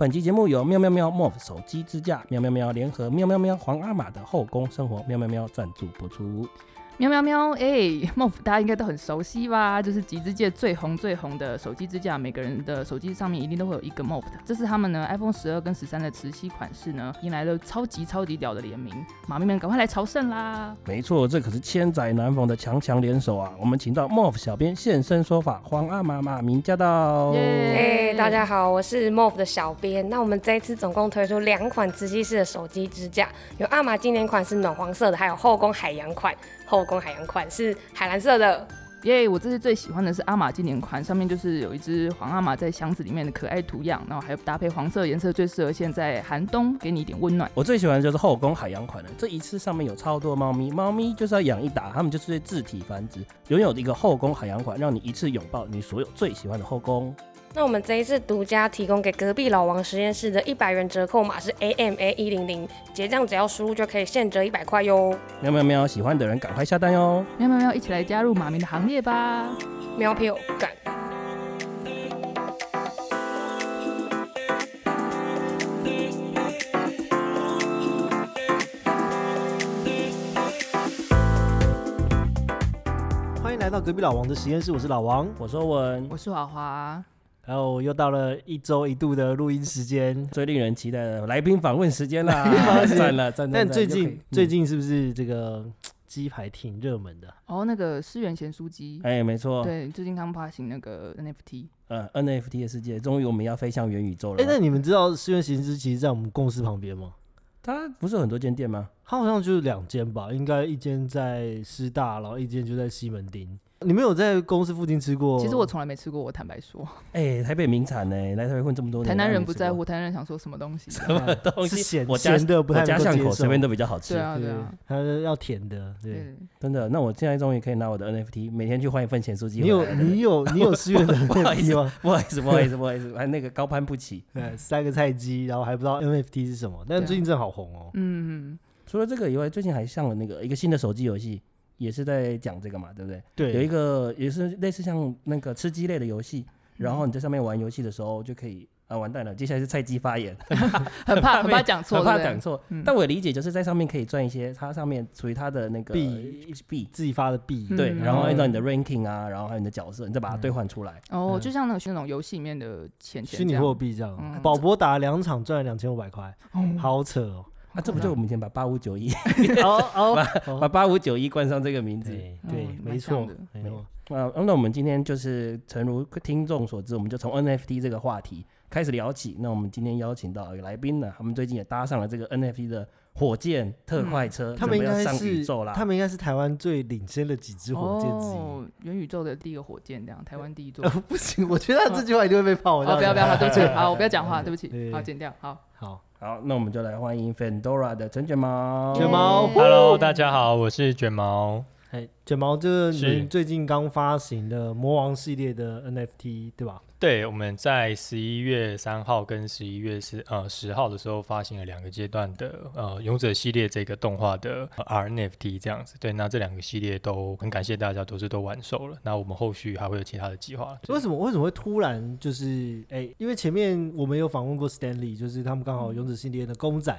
本期节目由喵喵喵 MOV 手机支架、喵喵喵联合喵喵喵皇阿玛的后宫生活喵喵喵赞助播出。喵喵喵，哎，MOV 大家应该都很熟悉吧？就是集资界最红最红的手机支架，每个人的手机上面一定都会有一个 MOV 的。这是他们呢 iPhone 十二跟十三的磁吸款式呢，迎来了超级超级屌的联名，马咪们赶快来朝圣啦！没错，这可是千载难逢的强强联手啊！我们请到 MOV 小编现身说法，皇阿玛马明驾到。耶哎，大家好，我是 MOV 的小编。那我们这一次总共推出两款磁吸式的手机支架，有阿玛经典款是暖黄色的，还有后宫海洋款。后宫海洋款是海蓝色的。耶我这次最喜欢的是阿玛经典款，上面就是有一只黄阿玛在箱子里面的可爱图样，然后还有搭配黄色颜色，最适合现在寒冬，给你一点温暖。我最喜欢的就是后宫海洋款的，这一次上面有超多猫咪，猫咪就是要养一打，它们就是自体繁殖，拥有一个后宫海洋款，让你一次拥抱你所有最喜欢的后宫。那我们这一次独家提供给隔壁老王实验室的一百元折扣码是 AMA 一零零，结账只要输入就可以现折一百块哟。喵喵喵，喜欢的人赶快下单哟！喵喵喵，一起来加入马明的行列吧！喵票干。欢迎来到隔壁老王的实验室，我是老王。我说文，我是华华，然后又到了一周一度的录音时间，最令人期待的来宾访问时间啦！赞了！但最近最近是不是这个鸡排挺热门的？哦，那个思源贤书鸡，哎，没错，对，最近刚发行那个 NFT，呃，NFT 的世界，终于我们要飞向元宇宙了哎，吗。那你们知道思源贤书其实在我们公司旁边吗？它不是有很多间店吗？它好像就是两间吧，应该一间在师大，然后一间就在西门町。你们有在公司附近吃过？其实我从来没吃过，我坦白说，哎，台北名产呢，来台北混这么多年，台南人不在乎，台南人想说什么东西？什么东西，咸咸的，不太我家能够接受巷口随便都比较好吃对，啊，对对啊，，它要甜的，对。对，真的。那我现在终于可以拿我的 NFT，每天去换一份咸酥鸡你有。你有你有思源的 不好意思 NFT 吗？不好意思，不好意思，不好意思，还那个高攀不起。对，三个菜鸡，然后还不知道 NFT 是什么，但最近真的好红哦。嗯，除了这个以外，最近还上了那个一个新的手机游戏，也是在讲这个嘛，对不对？对，有一个也是类似像那个吃鸡类的游戏，然嗯后你在上面玩游戏的时候就可以啊，完蛋了，接下来是菜鸡发言，很怕 很怕讲错，很怕讲错。嗯。但我理解就是在上面可以赚一些它上面属于它的那个币币，自己发的币，嗯。对，然后按照你的嗯 ranking 啊，然后还有你的角色，你再把它嗯。兑换出来。哦，嗯就像那个那种游戏里面的钱钱虚拟货币这样。嗯。宝博打了两场赚了两千五百块，哦。好扯哦。啊，这不就我们以前把八五九一 哦 哦，把八五九一冠上这个名字？对嗯，没错的，没错。啊，那我们今天就是诚如听众所知，我们就从 NFT 这个话题开始聊起。那我们今天邀请到一个来宾呢，他们最近也搭上了这个 NFT 的火箭特快车，嗯他们应该准备要上宇是宙啦。他们应该是台湾最领先的几支火箭之哦，元宇宙的第一个火箭，这样台湾第一座。不行，我觉得他这句话一定会被泡。哦，不要不要，好，对不起，好，我不要讲话，对不起，好，剪掉，好。好，好，那我们就来欢迎 Fandora 的陈卷毛。卷毛耶 Hello，大家好，我是卷毛。哎，卷毛，这是你最近刚发行的魔王系列的 NFT 对吧？对，我们在十一月三号跟十一月十呃十号的时候发行了两个阶段的呃勇者系列这个动画的、呃 RNFT 这样子。对，那这两个系列都很感谢大家都是都完售了。那我们后续还会有其他的计划。为什么为什么会突然就是哎、因为前面我们有访问过 Stanley，就是他们刚好勇者系列的公仔，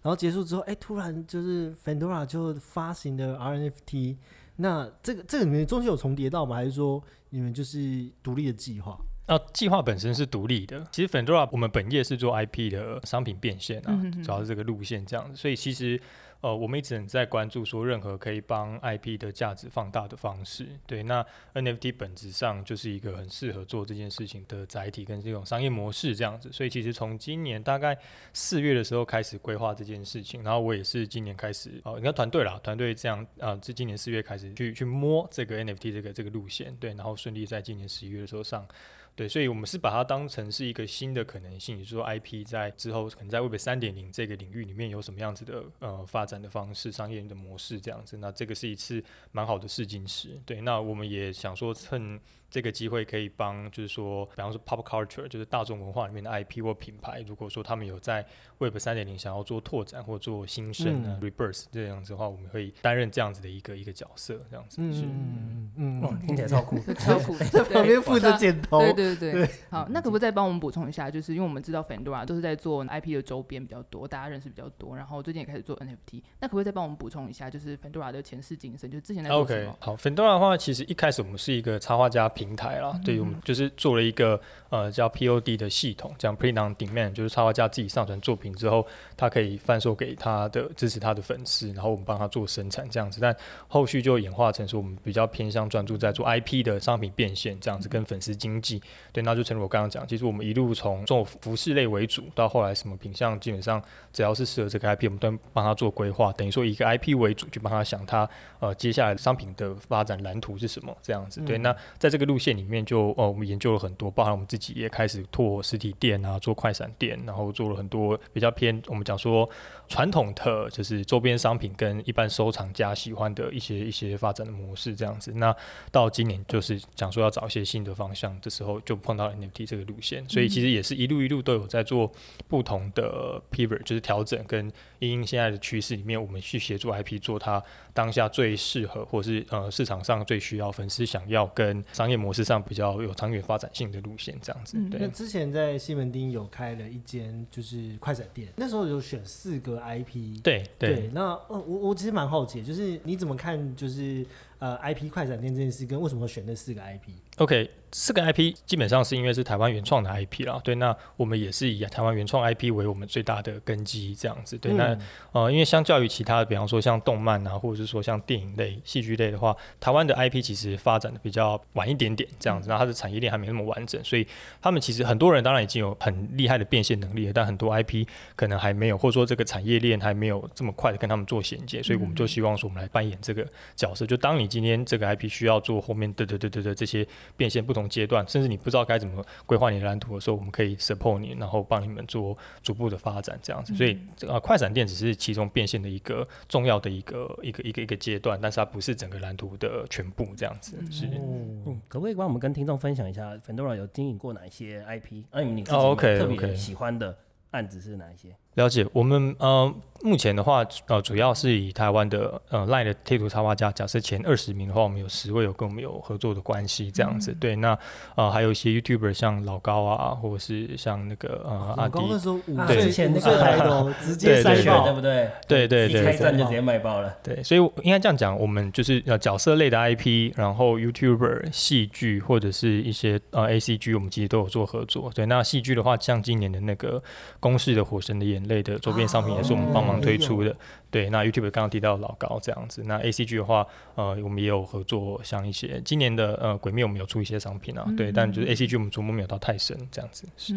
然后结束之后，哎、突然就是 Fandora 就发行的 RNFT，那这个这个里面中间有重叠到吗？还是说你们就是独立的计划？那计划本身是独立的，其实，Fendora 我们本业是做 IP 的商品变现啊，嗯哼哼主要是这个路线这样子，所以其实呃我们一直很在关注说任何可以帮 IP 的价值放大的方式。对，那 NFT 本质上就是一个很适合做这件事情的载体跟这种商业模式这样子，所以其实从今年大概四月的时候开始规划这件事情，然后我也是今年开始哦，你看团队啦，团队这样啊，是、今年四月开始去去摸这个 NFT 这个这个路线，对，然后顺利在今年十一月的时候上。对，所以我们是把它当成是一个新的可能性，也就是说 IP 在之后可能在 Web 三点零这个领域里面有什么样子的呃发展的方式、商业的模式这样子。那这个是一次蛮好的试金石。对，那我们也想说趁这个机会可以帮，就是说，比方说 pop culture，就是大众文化里面的 IP 或品牌，如果说他们有在 Web 三点零想要做拓展或做新生啊、rebirth 这样子的话，我们会担任这样子的一个一个角色，这样子是。嗯嗯嗯，听起来超酷。超酷，在 旁边负责剪头。对对对，好，那可不可以再帮我们补充一下？就是因为我们知道 Fandora 都是在做 IP 的周边比较多，大家认识比较多，然后最近也开始做 NFT，那可不可以再帮我们补充一下？就是 Fandora 的前世今生，就是之前在做什 OK，好，Fandora 的话，其实一开始我们是一个插画家平台啦，对，我们就是做了一个呃叫 POD 的系统，这样 Print on Demand，就是插画家自己上传作品之后，他可以贩售给他的支持他的粉丝，然后我们帮他做生产这样子，但后续就演化成说我们比较偏向专注在做 IP 的商品变现这样子，跟粉丝经济，对，那就正如我刚刚讲，其实我们一路从做服饰类为主，到后来什么品相，基本上只要是适合这个 IP，我们都帮他做规划，等于说以一个 IP 为主，去帮他想他呃接下来商品的发展蓝图是什么这样子。对，那在这个路路线里面就，哦我们研究了很多，包含我们自己也开始拓实体店啊，做快闪店，然后做了很多比较偏我们讲说传统的就是周边商品跟一般收藏家喜欢的一些一些发展的模式这样子。那到今年就是讲说要找一些新的方向的时候，就碰到 NFT 这个路线，所以其实也是一路一路都有在做不同的 pivot，就是调整跟因应现在的趋势里面，我们去协助 IP 做它当下最适合，或是呃市场上最需要、粉丝想要跟商业模式上比较有长远发展性的路线，这样子。那，之前在西门町有开了一间就是快闪店，那时候有选四个 IP。对对那呃，我我其实蛮好奇，就是你怎么看，就是呃 IP 快闪店这件事，跟为什么选那四个 IP？OK，四个 IP 基本上是因为是台湾原创的 IP 啦，对，那我们也是以台湾原创 IP 为我们最大的根基，这样子，对，那嗯。呃，因为相较于其他的，比方说像动漫啊，或者是说像电影类、戏剧类的话，台湾的 IP 其实发展的比较晚一点点，这样子，那它的产业链还没那么完整，所以他们其实很多人当然已经有很厉害的变现能力了，但很多 IP 可能还没有，或者说这个产业链还没有这么快的跟他们做衔接，所以我们就希望说我们来扮演这个角色，就当你今天这个 IP 需要做后面的的的的的这些变现不同阶段，甚至你不知道该怎么规划你的蓝图的时候，我们可以 support 你，然后帮你们做逐步的发展这样子。所以呃，快闪店只是其中变现的一个重要的一个一个一个一个阶段，但是它不是整个蓝图的全部这样子。是。哦，嗯，可不可以帮我们跟听众分享一下，Fendora 有经营过哪一些 IP？啊，你自己特别喜欢的案子是哪一些？了解，我们呃目前的话，呃主要是以台湾的呃 LINE 的贴图插画家，假设前二十名的话，我们有十位有跟我们有合作的关系，这样子。对，那呃还有一些 YouTuber 像老高啊，或者是像那个呃阿迪那时候五啊岁前那个头直接对对塞爆对，不对？对对一对开战就直接卖爆了。对，所以我应该这样讲，我们就是呃角色类的 IP，然后 YouTuber、戏剧或者是一些呃 ACG，我们其实都有做合作。对，那戏剧的话，像今年的那个公式的《火神的眼泪》的周边商品也是我们帮忙推出的。对，那 YouTube 刚刚提到老高这样子，那 ACG 的话，呃，我们也有合作，像一些今年的呃鬼灭，我们有出一些商品啊，对，但就是 ACG 我们琢磨没有到太深这样子。是，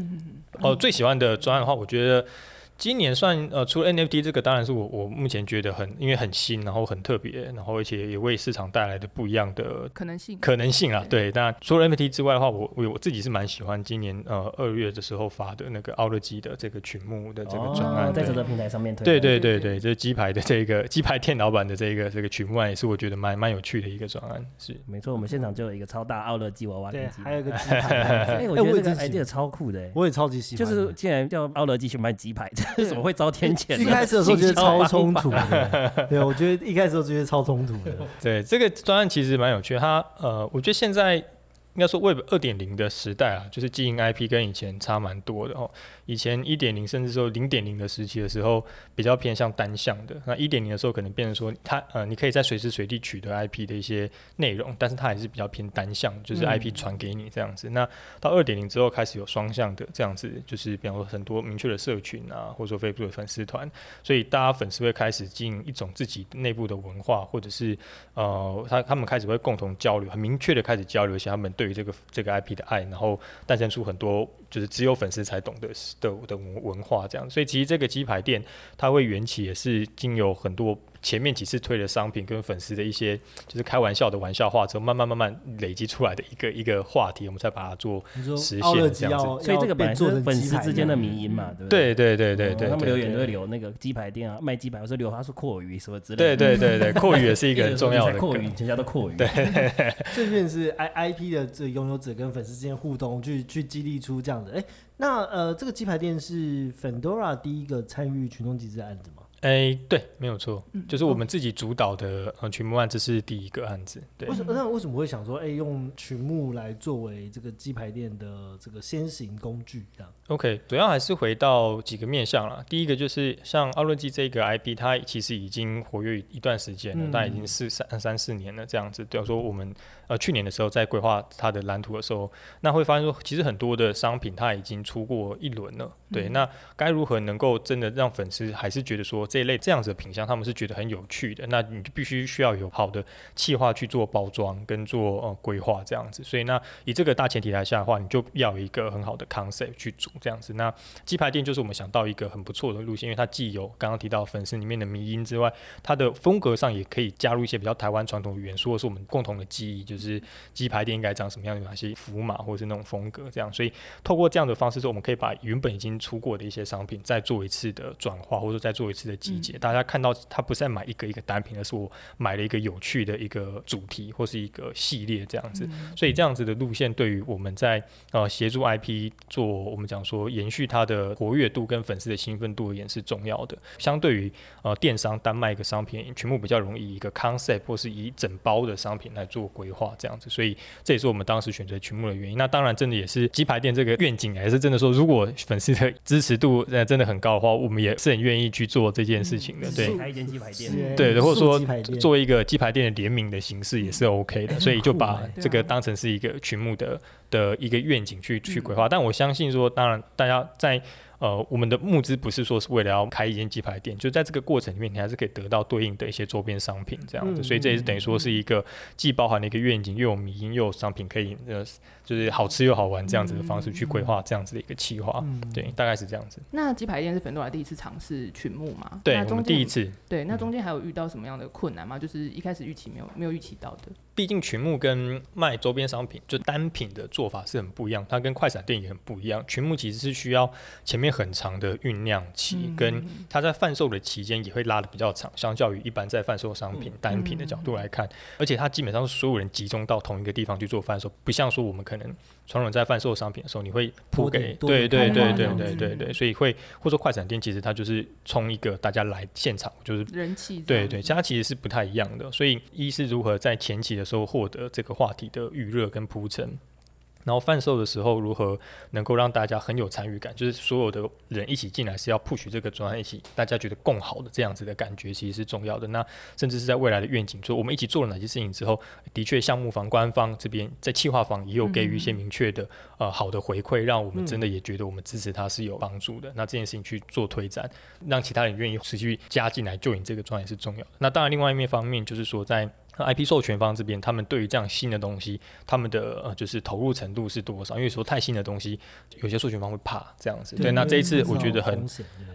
哦、最喜欢的专案的话，我觉得。今年算呃，除了 NFT 这个，当然是我我目前觉得很因为很新，然后很特别，然后而且也为市场带来的不一样的可能性。可能性啊。对，那除了 NFT 之外的话，我我我自己是蛮喜欢今年呃二月的时候发的那个奥乐基的这个曲目的这个专案，哦在这个平台上面推。对对对对对，就是鸡排的这个 鸡排店老板的这个这个曲目案，也是我觉得蛮蛮有趣的一个专案。是，没错，我们现场就有一个超大奥乐基娃娃对跟，鸡还有一个鸡排。哎，我哎觉得这个超酷的，哎我也超级喜欢就，是竟然叫奥乐基去卖鸡排，这是怎么会遭天谴呢？一开始的时候觉得超冲突的，对，我觉得一开始的时候觉得超冲突的，对这个专案其实蛮有趣的，它呃，我觉得现在应该说 Web 二点零的时代啊，就是经营 IP 跟以前差蛮多的哦。以前一点零甚至说零点零的时期的时候，比较偏向单向的。那一点零的时候，可能变成说它呃，你可以在随时随地取得 IP 的一些内容，但是它还是比较偏单向，就是 IP 传给你这样子。那到二点零之后，开始有双向的这样子，就是比方说很多明确的社群啊，或者说 Facebook 的粉丝团，所以大家粉丝会开始经营一种自己内部的文化，或者是呃，他他们开始会共同交流，很明确的开始交流一下他们对于这个这个 IP 的爱，然后诞生出很多就是只有粉丝才懂的的的文化这样。所以其实这个鸡排店它会缘起也是经有很多前面几次推的商品跟粉丝的一些就是开玩笑的玩笑话之后，慢慢慢慢累积出来的一个一个话题，我们才把它做。你说实现这样子，所以这个本来是粉丝之间的迷因嘛，对不对？对对对对他们留言都会留那个鸡排店啊，卖鸡排，或者留他说阔鱼什么之类对的。对对对对，阔鱼也是一个很重要的阔鱼，全家都阔鱼。对，这便是 I I P 的这拥有者跟粉丝之间互动，去去激励出这样的。哎、那呃，这个鸡排店是 Fendora 第一个参与群众集资的案子吗？哎，对，没有错，嗯就是我们自己主导的呃群目案，这是第一个案子。对为，什么？那为什么会想说，哎、用群目来作为这个鸡排店的这个先行工具？这样 OK，主要还是回到几个面向啦。第一个就是像奥伦基这个 IP，它其实已经活跃一段时间了，嗯大概已经是三三四年了这样子。比方说我们呃去年的时候在规划它的蓝图的时候，那会发现说，其实很多的商品它已经出过一轮了。对，那该如何能够真的让粉丝还是觉得说这一类这样子的品相，他们是觉得很有趣的？那你就必须需要有好的企划去做包装跟做呃规划这样子。所以那以这个大前提来下的话，你就要有一个很好的 concept 去组这样子。那鸡排店就是我们想到一个很不错的路线，因为它既有刚刚提到粉丝里面的迷音之外，它的风格上也可以加入一些比较台湾传统的元素，或是我们共同的记忆，就是鸡排店应该长什么样，有哪些符码或者是那种风格这样。所以透过这样的方式之后，我们可以把原本已经出过的一些商品再做一次的转化，或者再做一次的集结。大家看到他不是在买一个一个单品，而是我买了一个有趣的一个主题或是一个系列这样子。所以这样子的路线对于我们在呃协助 IP 做我们讲说延续它的活跃度跟粉丝的兴奋度而言是重要的。相对于呃电商单卖一个商品，全部比较容易以一个 concept 或是以整包的商品来做规划这样子。所以这也是我们当时选择群目的原因。那当然真的也是鸡排店这个愿景，还是真的说，如果粉丝的支持度呃真的很高的话，我们也是很愿意去做这件事情的。对。开一间鸡排店。是对的，或者说作为一个鸡排店的联名的形式也是 OK 的，所以就把这个当成是一个群目的的一个愿景去去规划。但我相信说，当然大家在呃我们的募资不是说是为了要开一间鸡排店，就在这个过程里面，你还是可以得到对应的一些周边商品这样子。嗯所以这也是等于说是一个既包含了一个愿景，又有迷因，又有商品可以呃就是好吃又好玩这样子的方式去规划这样子的一个企划。嗯，对，大概是这样子。那鸡排店是粉多拉第一次尝试群募嘛？对我们第一次对，那中间还有遇到什么样的困难吗？就是一开始预期没有没有预期到的。毕竟群募跟卖周边商品就单品的做法是很不一样，它跟快闪店也很不一样。群募其实是需要前面很长的酝酿期，跟它在贩售的期间也会拉的比较长，相较于一般在贩售商品单品的角度来看，而且它基本上是所有人集中到同一个地方去做贩售，不像说我们可能传统在贩售商品的时候，你会铺给多对对对对对对对，所以会或者说快闪店其实它就是冲一个大家来现场就是人气这对对，样子它其实是不太一样的。所以一是如何在前期的时候获得这个话题的预热跟铺陈，然后贩售的时候如何能够让大家很有参与感，就是所有的人一起进来是要 push 这个专案一起，大家觉得共好的这样子的感觉，其实是重要的。那甚至是在未来的愿景，说我们一起做了哪些事情之后，的确项目方、官方这边在企划方也有给予一些明确的、呃好的回馈，让我们真的也觉得我们支持它是有帮助的。那这件事情去做推展，让其他人愿意持续加进来，就你这个专业是重要的。那当然，另外一面方面就是说在。那 IP 授权方这边，他们对于这样新的东西，他们的呃就是投入程度是多少？因为说太新的东西，有些授权方会怕这样子。对，那这一次我觉得很，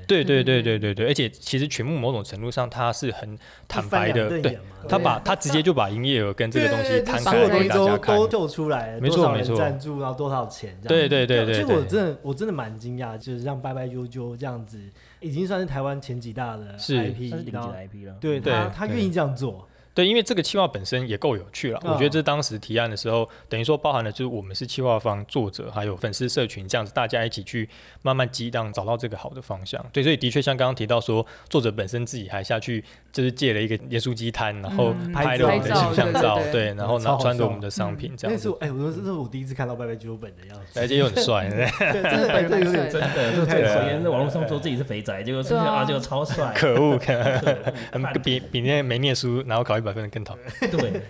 对对对对对对而且其实全部某种程度上他是很坦白的，对，他把他直接就把营业额跟这个东西摊开来所有东西给大家看。都都就出来了，没错多少人没错赞助，然后多少钱这样。对对对对其实我，真的我真的蛮惊讶，就是让拜拜啾啾这样子，已经算是台湾前几大的 IP，顶级的然后 IP 了。对对对他他愿意这样做，对，因为这个企划本身也够有趣了。嗯我觉得这当时提案的时候，等于说包含了就是我们是企划方、作者还有粉丝社群这样子，大家一起去慢慢激荡，找到这个好的方向。对，所以的确像刚刚提到说，作者本身自己还下去就是借了一个盐酥鸡摊，然后嗯拍了我们的形象照，对对对。对，然后拿穿着我们的商品这样子。那是我，哎，我说这是我第一次看到拜拜啾啾本的样子，而且又很帅。对对，真的哎这有点真真的，就太帅。这个口音在网络上说自己是肥仔，结果出现对啊啊，结果超帅，可恶，可恶恶比比那些没念书然后考一百分的更讨厌。对，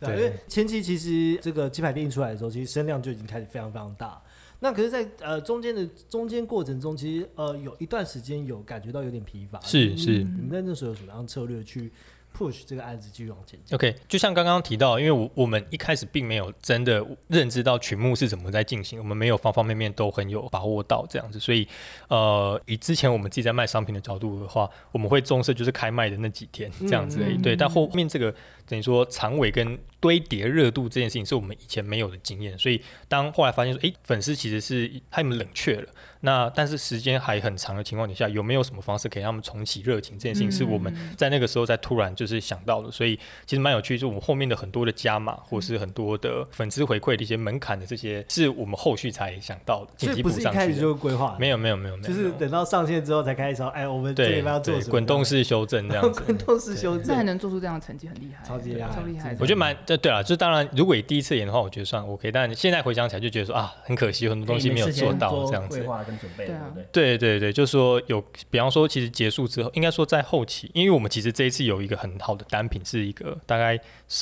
对，因为前期其实这个鸡排店一出来的时候，其实声量就已经开始非常非常大。那可是在，呃中间的中间过程中，其实呃有一段时间有感觉到有点疲乏。是是你们在那时候有什么样的策略去 push 这个案子继续往前进。OK，就像刚刚提到，因为我我们一开始并没有真的认知到群目是怎么在进行，我们没有方方面面都很有把握到这样子，所以呃，以之前我们自己在卖商品的角度的话，我们会重视就是开卖的那几天这样子而已。嗯对，但后面这个等于说长尾跟堆叠热度这件事情是我们以前没有的经验，所以当后来发现说，诶，粉丝其实是他们冷却了，那但是时间还很长的情况底下，有没有什么方式可以让他们重启热情？这件事情是我们嗯在那个时候在突然就是想到的，所以其实蛮有趣，就是我们后面的很多的加码，或是很多的粉丝回馈的一些门槛的这些，是我们后续才想到的，紧急补所以不是一上去。开始就规划，没有没有没有没有，就是等到上线之后才开始说，哎，我们这对礼拜要做什么？滚动式修正这样子。滚动式修正。那还能做出这样的成绩，很厉害，超级厉害超厉害。我觉得蛮对对啊，就当然，如果你第一次演的话，我觉得算 OK，但现在回想起来就觉得说啊，很可惜，很多东西没有做到这样子准备，对啊对不对？对对对，就是说有，比方说，其实结束之后，应该说在后期，因为我们其实这一次有一个很好的单品，是一个大概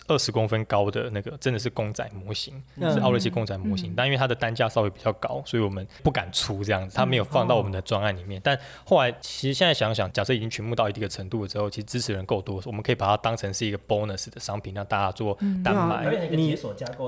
二十公分高的那个，真的是公仔模型，嗯是奥乐奇公仔模型，嗯但因为它的单价稍微比较高，所以我们不敢出这样子，它没有放到我们的专案里面。但后来其实现在想想，假设已经全部到一定的程度了之后，其实支持人够多，我们可以把它当成是一个 bonus 的商品，让大家做嗯单买。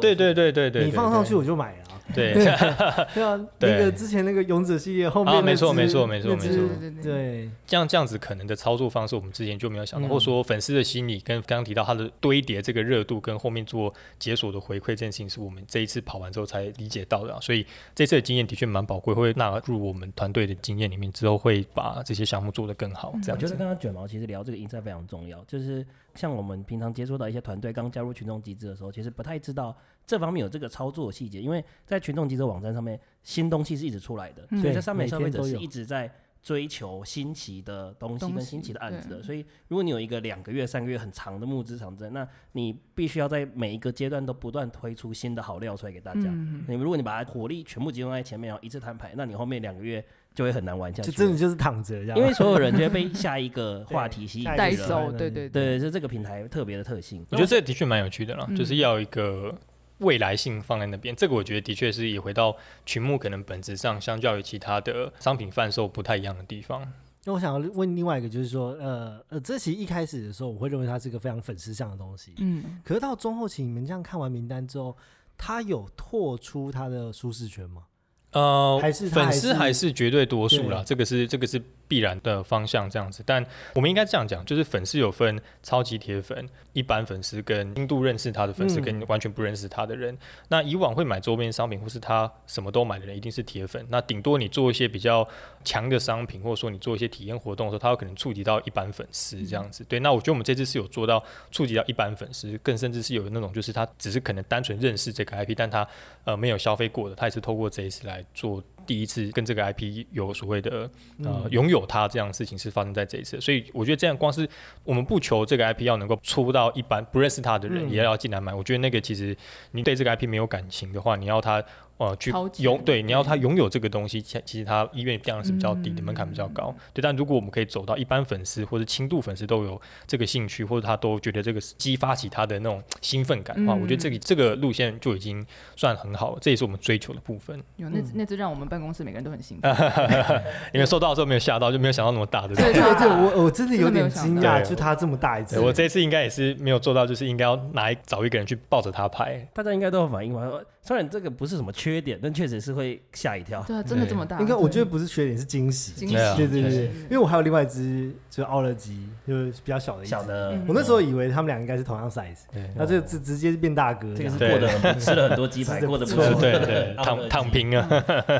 对对对对对，你放上去我就买了啊。对。对啊，那个之前那个勇者系列后面啊没错没错没错没错。对对对对，这样这样子可能的操作方式，我们之前就没有想到，嗯。或者说粉丝的心理跟刚刚提到他的堆叠这个热度，跟后面做解锁的回馈这件事情，是我们这一次跑完之后才理解到的啊、所以这次的经验的确蛮宝贵，会纳入我们团队的经验里面，之后会把这些项目做得更好。这样子。我觉得，刚刚卷毛其实聊这个 insight 非常重要，就是像我们平常接触到一些团队刚加入群众集资的时候，其实不太知道这方面有这个操作细节，因为在群众集资网站上面，新东西是一直出来的，嗯所以在上面消费者是一直在追求新奇的东西跟新奇的案子的，所以如果你有一个两个月、三个月很长的募资长征，那你必须要在每一个阶段都不断推出新的好料出来给大家。嗯，你如果你把它火力全部集中在前面，然后一次摊牌，那你后面两个月就会很难玩下去。就真的就是躺着这样。因为所有人就会被下一个 话题吸引带走，对对对，是这个平台特别的特性。我觉得这的确蛮有趣的啦，嗯就是要一个未来性放在那边。这个我觉得的确是也回到群目可能本质上相较于其他的商品贩售不太一样的地方。那我想要问另外一个，就是说，呃呃，这其实一开始的时候，我会认为它是一个非常粉丝向的东西。嗯，可是到中后期，你们这样看完名单之后，它有拓出它的舒适圈吗？呃，还是它还粉丝是还是绝对多数啦，对这个是这个是必然的方向这样子。但我们应该这样讲，就是粉丝有分超级铁粉、一般粉丝跟轻度认识他的粉丝，嗯跟完全不认识他的人。那以往会买周边商品或是他什么都买的人，一定是铁粉。那顶多你做一些比较强的商品，或者说你做一些体验活动的时候，他有可能触及到一般粉丝这样子。对，那我觉得我们这次是有做到触及到一般粉丝，更甚至是有那种就是他只是可能单纯认识这个 IP，但他呃没有消费过的，他也是透过这一次来做第一次跟这个 IP 有所谓的呃嗯拥有它这样的事情是发生在这一次，所以我觉得这样光是我们不求这个 IP 要能够出到一般不认识它的人嗯。也要进来买，我觉得那个其实你对这个 IP 没有感情的话，你要他呃去拥对你要他拥有这个东西，其其实他意愿当然是比较低的，嗯门槛比较高。对，但如果我们可以走到一般粉丝或者轻度粉丝都有这个兴趣，或者他都觉得这个是激发起他的那种兴奋感的话，嗯我觉得这个这个路线就已经算很好了，这也是我们追求的部分。有那嗯那只让我们办公室每个人都很兴奋。你们收到的时候没有吓到，就没有想到那么大的。对对对，我我真的有点惊讶，就他这么大一只。我这次应该也是没有做到，就是应该要拿一找一个人去抱着他拍。大家应该都有反应吧？虽然这个不是什么缺点，但确实是会吓一跳。对啊，真的这么大？应该我觉得不是缺点，是惊喜。惊对啊对对对因为我还有另外一只，就是奥乐鸡，就是比较小的一只小。的，嗯我那时候以为他们俩应该是同样 size，对那这个直直接变大哥样。这个是对过得很吃了很多鸡排，过得不不错错。对对，躺躺平啊。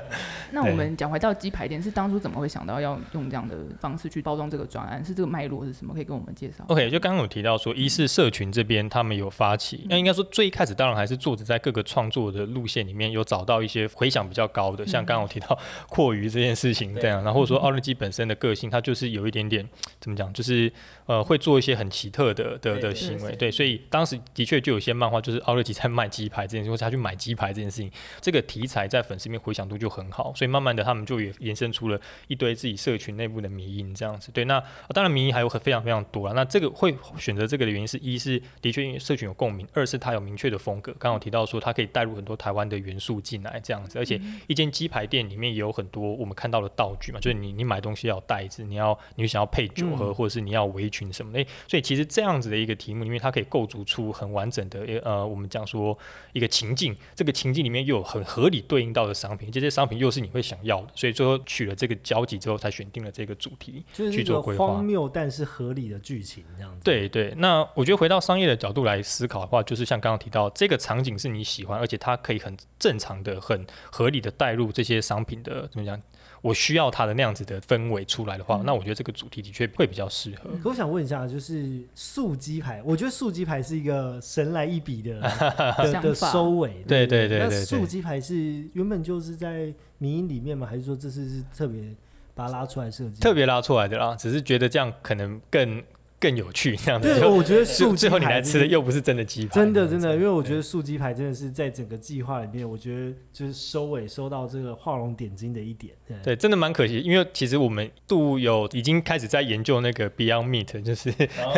那我们讲回到鸡排店，是当初怎么会想到要用这样的方式去包装这个专案？是这个脉络是什么？可以跟我们介绍？OK，就刚刚有提到说，一是社群这边他们有发起，那应该说最一开始当然还是作者在各个创作的路线里面有找到一些回响比较高的，像刚刚我提到 阔鱼这件事情这样，然后说奥利基本身的个性，他就是有一点点怎么讲，就是呃会做一些很奇特的的的行为，对对，所以当时的确就有些漫画就是奥利基在卖鸡排这件事，或者他去买鸡排这件事情，这个题材在粉丝面回响度就很好，所以慢慢的他们就也延伸出了一堆自己社群内部的迷因这样子。对，那、呃当然迷因还有很非常非常多啊。那这个会选择这个的原因是一是的确因为社群有共鸣，二是它有明确的风格。刚刚我提到说它可以带入很多台湾的元素进来这样子，而且一间鸡排店里面也有很多我们看到的道具嘛，就是你你买东西要有袋子，你要你想要配酒喝，或者是你要围裙什么的，所以其实这样子的一个题目里面，它可以构筑出很完整的呃，我们讲说一个情境，这个情境里面又有很合理对应到的商品，这些商品又是你会想要的，所以最后取了这个交集之后，才选定了这个主题去做规划。荒谬但是合理的剧情这样子。对对，那我觉得回到商业的角度来思考的话，就是像刚刚提到，这个场景是你喜欢，而且它可以很正常的、很合理的带入这些商品的怎么讲？我需要它的那样子的氛围出来的话，那我觉得这个主题的确会比较适合。可我想问一下，就是素鸡排，我觉得素鸡排是一个神来一笔的 的收尾。对对对对。那素鸡排是原本就是在民音里面吗？还是说这次是特别把它拉出来设计？特别拉出来的啦，只是觉得这样可能更。更有趣这样子，对，我觉得素最后你来吃的又不是真的鸡排，真的真的，因为我觉得素鸡排真的是在整个计划里面，我觉得就是收尾收到这个画龙点睛的一点。对，真的蛮可惜，因为其实我们度有已经开始在研究那个 Beyond Meat，就是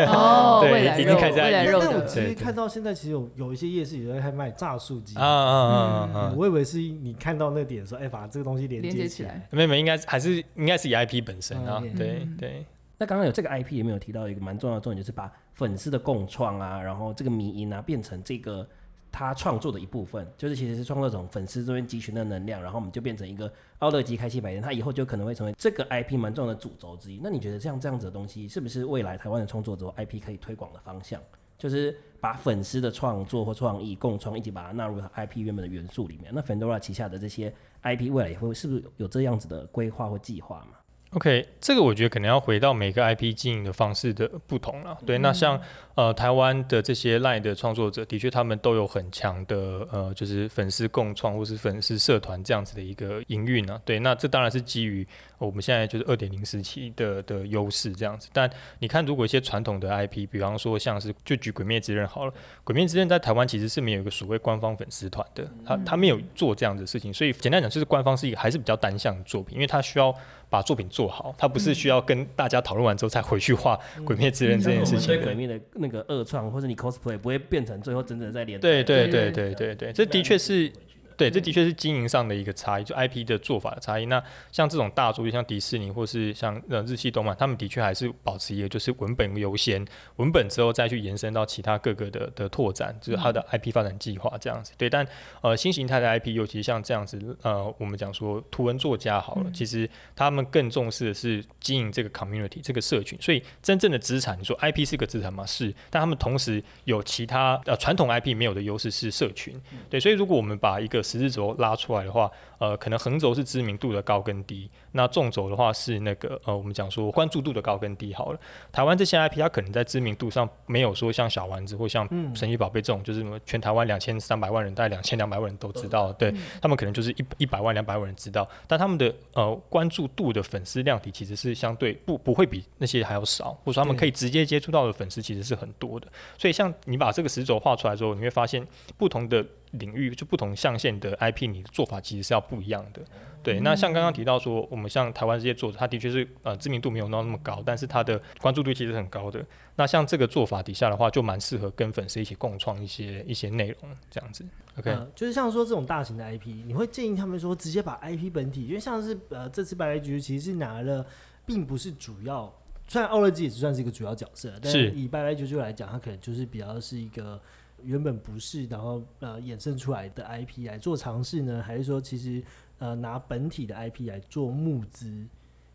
哦，对，已经开始在研究。但我其实看到现在，其实有有一些夜市也在卖炸素鸡啊啊啊啊！我以为是你看到那点说，哎，把这个东西连接起来。妹妹，应该还是应该是以 IP 本身啊，对对。那刚刚有这个 IP 有没有提到一个蛮重要的重点，就是把粉丝的共创啊，然后这个迷音啊，变成这个他创作的一部分，就是其实是创作种粉丝这边集群的能量，然后我们就变成一个奥乐基开启百年，他以后就可能会成为这个 IP 蛮重要的主轴之一。那你觉得像这样子的东西，是不是未来台湾的创作者 IP 可以推广的方向？就是把粉丝的创作或创意共创，一起把它纳入 IP 原本的元素里面。那 Fendora 旗下的这些 IP 未来也会是不是有这样子的规划或计划嘛？OK，这个我觉得可能要回到每个 IP 经营的方式的不同了。对，那像呃台湾的这些 LINE 的创作者，的确他们都有很强的呃就是粉丝共创或是粉丝社团这样子的一个营运啊。对，那这当然是基于我们现在就是二点零时期的的优势这样子。但你看，如果一些传统的 IP，比方说像是就举《鬼灭之刃》好了，《鬼灭之刃》在台湾其实是没有一个所谓官方粉丝团的，他他没有做这样的事情，所以简单讲就是官方是一个还是比较单向的作品，因为它需要。把作品做好，他不是需要跟大家讨论完之后才回去画《鬼灭之刃》这件事情。对鬼灭的个二创，或者你 cosplay 不会变成最后真正在连。对对对对对对，这的确是。对，这的确是经营上的一个差异，就 IP 的做法的差异。那像这种大作，就像迪士尼或是像呃日系动漫，他们的确还是保持一个就是文本优先，文本之后再去延伸到其他各个的的拓展，就是它的 IP 发展计划这样子。对，但呃新形态的 IP，尤其像这样子，呃我们讲说图文作家好了，其实他们更重视的是经营这个 community 这个社群。所以真正的资产，你说 IP 是个资产吗？是，但他们同时有其他呃传统 IP 没有的优势是社群。对，所以如果我们把一个十字轴拉出来的话，呃，可能横轴是知名度的高跟低，那纵轴的话是那个呃，我们讲说关注度的高跟低好了。台湾这些 IP 它可能在知名度上没有说像小丸子或像神奇宝贝这种，就是什么全台湾两千三百万人，大概两千两百万人都知道，对他们可能就是一一百万两百万人知道，但他们的呃关注度的粉丝量体其实是相对不不会比那些还要少，或者说他们可以直接接触到的粉丝其实是很多的。所以像你把这个十轴画出来之后，你会发现不同的。领域就不同象限的 IP，你的做法其实是要不一样的。对，那像刚刚提到说，我们像台湾这些作者，他的确是呃知名度没有那么高，但是他的关注度其实很高的。那像这个做法底下的话，就蛮适合跟粉丝一起共创一些一些内容这样子。OK，就是像说这种大型的 IP，你会建议他们说直接把 IP 本体，因为像是呃这次白白局其实是拿了，并不是主要，虽然奥乐基也算是一个主要角色，但是以白白局就来讲，它可能就是比较是一个。原本不是，然后呃衍生出来的 IP 来做尝试呢，还是说其实呃拿本体的 IP 来做募资？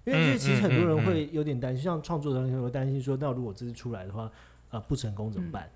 因为其实很多人会有点担心，像创作人会担心说，那如果这次出来的话，呃不成功怎么办？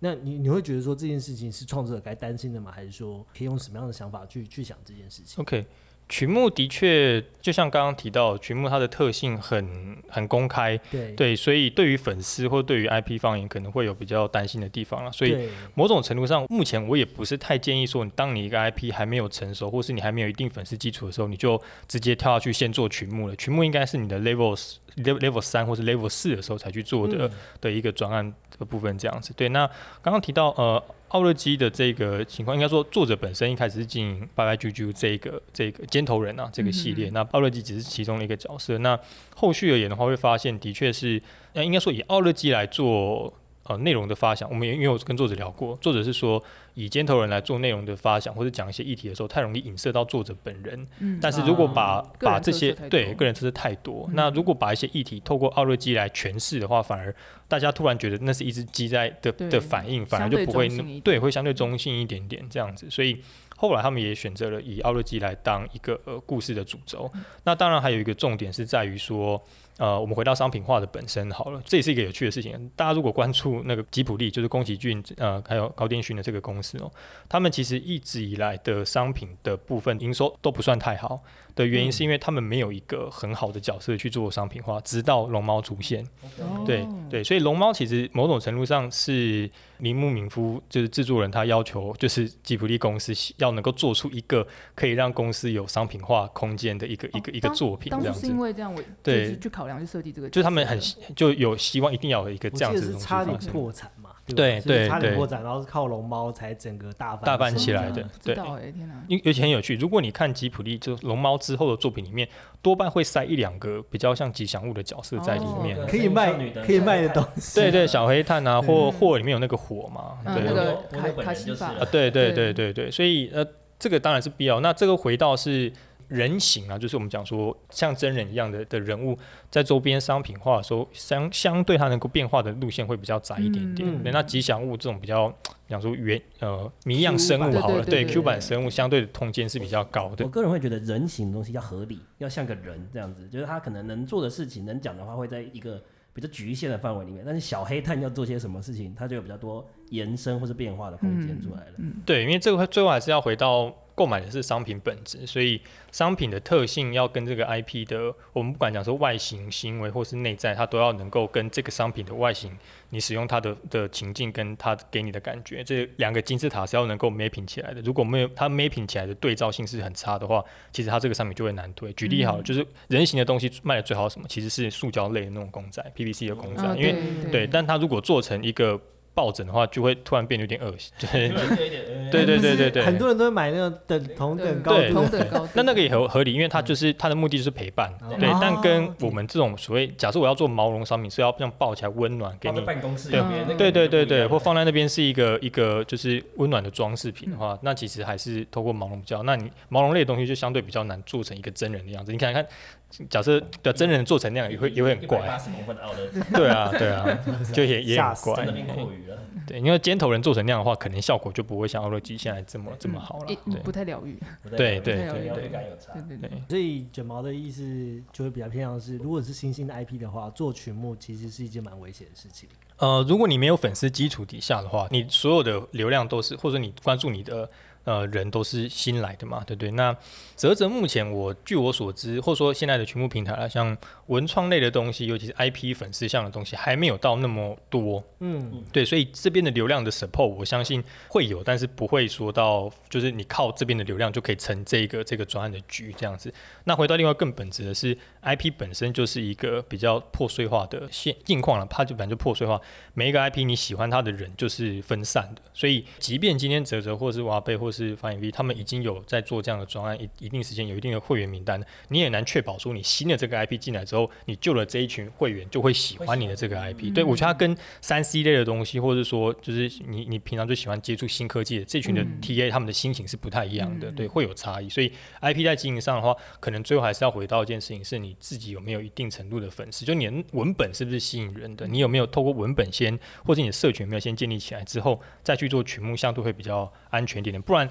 那你你会觉得说这件事情是创作者该担心的吗？还是说可以用什么样的想法去去想这件事情？OK。曲目的确，就像刚刚提到，曲目它的特性很很公开，对对，所以对于粉丝或对于 IP 方言可能会有比较担心的地方了。所以某种程度上，目前我也不是太建议说，你当你一个 IP 还没有成熟，或是你还没有一定粉丝基础的时候，你就直接跳下去先做曲目了。曲目应该是你的 level level 三或是 level 四的时候才去做的的一个专案的部分，这样子。对，那刚刚提到呃。奥乐基的这个情况，应该说作者本身一开始是经营拜拜啾啾这个这个尖头人啊这个系列，那奥乐基只是其中的一个角色。那后续而言的话，会发现的确是，那应该说以奥乐基来做呃内容的发想，我们也因为我跟作者聊过，作者是说以尖头人来做内容的发想或者讲一些议题的时候，太容易影射到作者本人。嗯。但是如果把、啊把这些对个人特色太多，嗯。那如果把一些议题透过奥瑞基来诠释的话，反而大家突然觉得那是一只鸡在的的反应，反而就不会对会相对中性一点点这样子，所以。后来他们也选择了以奥乐基来当一个呃故事的主轴。那当然还有一个重点是在于说，呃，我们回到商品化的本身好了，这也是一个有趣的事情。大家如果关注那个吉普利，就是宫崎骏呃还有高电讯的这个公司哦，他们其实一直以来的商品的部分营收都不算太好的原因，是因为他们没有一个很好的角色去做商品化，直到龙猫出现。对哦对，所以龙猫其实某种程度上是铃木敏夫就是制作人他要求，就是吉卜力公司要能够做出一个可以让公司有商品化空间的一个、一个一个作品这样子当初是因。为这样，我对就是去考量去设计这个就是他们很就有希望一定要有一个这样子的东西是差点。破产嘛，对不对就是对对差点破产，然后是靠龙猫才整个大翻大翻起身来的对不知道哎，天哪！因而且很有趣，如果你看吉普力就龙猫之后的作品里面，多半会塞一两个比较像吉祥物的角色在里面。哦可以卖可以卖的东西。对对，小黑炭啊，对或或里面有那个火嘛，对对对对，所以呃，这个当然是必要。那这个回到是人形啊，就是我们讲说像真人一样的的人物，在周边商品化的时候，相相对它能够变化的路线会比较窄一点点。嗯，那吉祥物这种比较讲说原呃谜样生物好了，对 Q 版生物相对的空间是比较高的我。个人会觉得人形的东西要合理，要像个人这样子，就是他可能能做的事情、能讲的话，会在一个比较局限的范围里面。但是小黑炭要做些什么事情，它就有比较多延伸或是变化的空间出来了。嗯，对，因为这个会最后还是要回到购买的是商品本质，所以商品的特性要跟这个 IP 的，我们不管讲说外形、行为或是内在，它都要能够跟这个商品的外形，你使用它的的情境跟它给你的感觉，这两个金字塔是要能够 mapping 起来的。如果没有它 mapping 起来的对照性是很差的话，其实它这个商品就会难推。举例好了，就是人形的东西卖的最好什么？其实是塑胶类的那种公仔，PVC 的公仔，啊因为对对，但它如果做成一个抱枕的话，就会突然变得有点恶心，就是对对对对对对，很多人都会买那个等同等高度的。同等高度，那那个也合合理，因为它就是它的目的就是陪伴，哦对。但跟哦我们这种所谓，假设我要做毛绒商品，是要这样抱起来温暖给你，办公室对对对对对，或放在那边是一个一个就是温暖的装饰品的话，那其实还是透过毛绒比较。那你毛绒类的东西就相对比较难做成一个真人的样子。你看看，假设的真人做成那样也会也会很怪，对啊对啊，就也也很怪。对，因为尖头人做成那样的话，可能效果就不会像奥乐基现在这么这么好了。对不太疗愈，对对。对对对。所以卷毛的意思就会比较偏向是，如果是新兴的 IP 的话，做曲目其实是一件蛮危险的事情。呃，如果你没有粉丝基础底下的话，你所有的流量都是，或者你关注你的呃人都是新来的嘛，对不对？那泽泽目前我据我所知，或者说现在的曲目平台啊，像文创类的东西，尤其是 IP 粉丝向的东西，还没有到那么多。嗯，对，所以这边的流量的 support，我相信会有，但是不会说到就是你靠这边的流量就可以成这个这个专案的局这样子。那回到另外更本质的是，IP 本身就是一个比较破碎化的现境况了，它就本来就破碎化。每一个 IP 你喜欢它的人就是分散的，所以即便今天泽泽或是瓦贝或是翻译 V 他们已经有在做这样的专案，一一定时间有一定的会员名单，你也难确保说你新的这个 IP 进来之后，你救了这一群会员就会喜欢你的这个 IP。对我觉得它跟三 C 类的东西，或者说就是你你平常就喜欢接触新科技的这群的嗯 TA，他们的心情是不太一样的，嗯对，会有差异。所以 IP 在经营上的话，可能最后还是要回到一件事情，是你自己有没有一定程度的粉丝，就你的文本是不是吸引人的，你有没有透过文本先，或者你的社群有没有先建立起来之后，再去做曲目，相对会比较安全一点点，不然。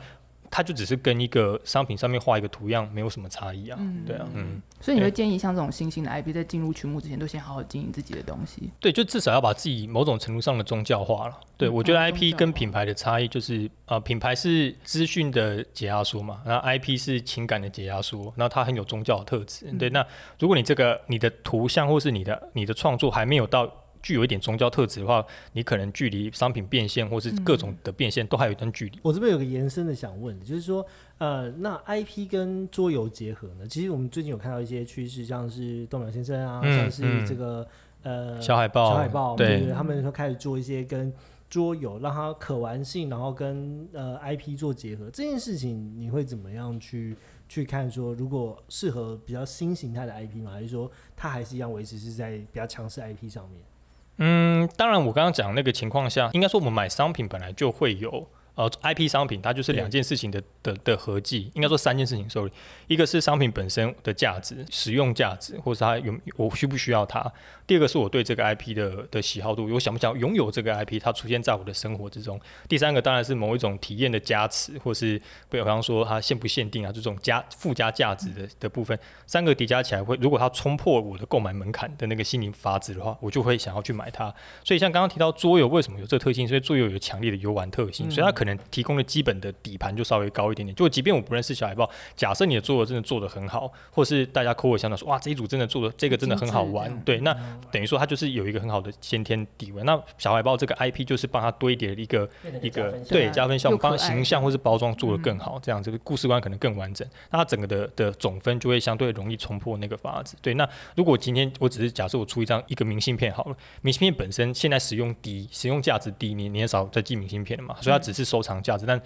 它就只是跟一个商品上面画一个图样，没有什么差异啊。嗯对啊，嗯，所以你会建议像这种新兴的 IP 在进入曲目之前，都先好好经营自己的东西。对，就至少要把自己某种程度上的宗教化了。对，我觉得 IP 跟品牌的差异就是，呃，品牌是资讯的解压缩嘛，然后 IP 是情感的解压缩，然后它很有宗教的特质。对，那如果你这个你的图像或是你的你的创作还没有到具有一点宗教特质的话，你可能距离商品变现或是各种的变现都还有一段距离。我这边有个延伸的想问，就是说，呃，那 IP 跟桌游结合呢？其实我们最近有看到一些趋势，像是动鸟先生啊，嗯像是嗯这个、呃小海豹，小海豹，对对，他们说开始做一些跟桌游，让它可玩性，然后跟呃 IP 做结合。这件事情你会怎么样去去看？说如果适合比较新形态的 IP 吗？还是说它还是一样维持是在比较强势 IP 上面？嗯，当然，我刚刚讲那个情况下，应该说我们买商品本来就会有。呃，IP 商品它就是两件事情的的的合计，应该说三件事情。Sorry，一个是商品本身的价值、使用价值，或是它有我需不需要它。第二个是我对这个 IP 的的喜好度，我想不想拥有这个 IP，它出现在我的生活之中。第三个当然是某一种体验的加持，或是比方说它限不限定啊，这种加附加价值的的部分。三个叠加起来会，如果它冲破我的购买门槛的那个心灵阀值的话，我就会想要去买它。所以像刚刚提到桌游为什么有这个特性，所以桌游有强烈的游玩特性，所以它可可能提供的基本的底盘就稍微高一点点，就即便我不认识小海豹，假设你的做的真的做的很好，或是大家口口相传说哇这一组真的做的这个真的很好玩，对，那等于说它就是有一个很好的先天底纹。那小海豹这个 IP 就是帮它堆叠一个一个对加分项目，帮形象或是包装做的更好，这样这个故事观可能更完整，那它整个的的总分就会相对容易冲破那个法子。对，那如果今天我只是假设我出一张一个明信片好了，明信片本身现在使用低，使用价值低，你你也少在寄明信片了嘛，所以它只是。收藏价值，但